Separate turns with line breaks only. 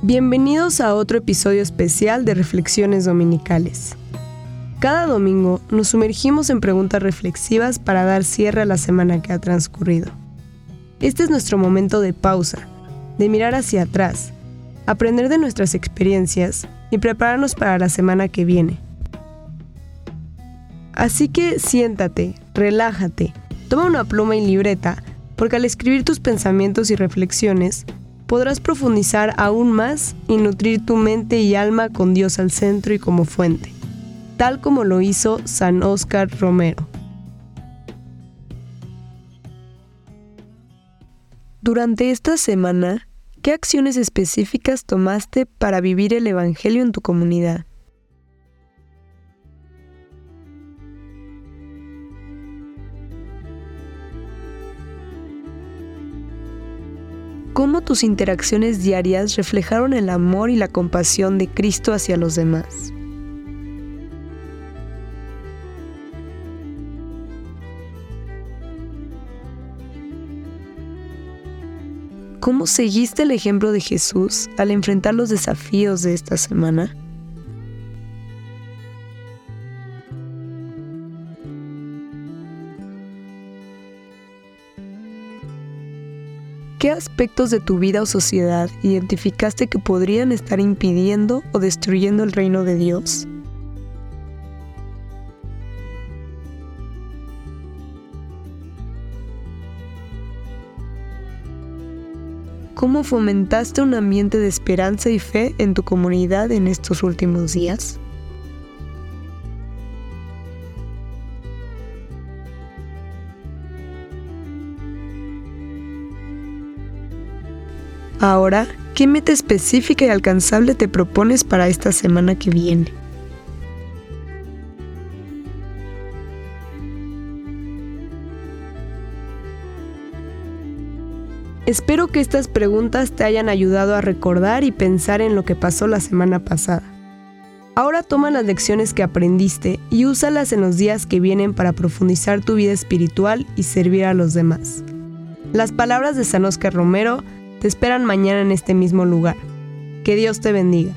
Bienvenidos a otro episodio especial de Reflexiones Dominicales. Cada domingo nos sumergimos en preguntas reflexivas para dar cierre a la semana que ha transcurrido. Este es nuestro momento de pausa, de mirar hacia atrás, aprender de nuestras experiencias y prepararnos para la semana que viene. Así que siéntate, relájate, toma una pluma y libreta, porque al escribir tus pensamientos y reflexiones, podrás profundizar aún más y nutrir tu mente y alma con Dios al centro y como fuente, tal como lo hizo San Óscar Romero. Durante esta semana, ¿qué acciones específicas tomaste para vivir el Evangelio en tu comunidad? Cómo tus interacciones diarias reflejaron el amor y la compasión de Cristo hacia los demás. ¿Cómo seguiste el ejemplo de Jesús al enfrentar los desafíos de esta semana? ¿Qué aspectos de tu vida o sociedad identificaste que podrían estar impidiendo o destruyendo el reino de Dios? ¿Cómo fomentaste un ambiente de esperanza y fe en tu comunidad en estos últimos días? Ahora, ¿qué meta específica y alcanzable te propones para esta semana que viene? Espero que estas preguntas te hayan ayudado a recordar y pensar en lo que pasó la semana pasada. Ahora toma las lecciones que aprendiste y úsalas en los días que vienen para profundizar tu vida espiritual y servir a los demás. Las palabras de San Oscar Romero te esperan mañana en este mismo lugar. Que Dios te bendiga.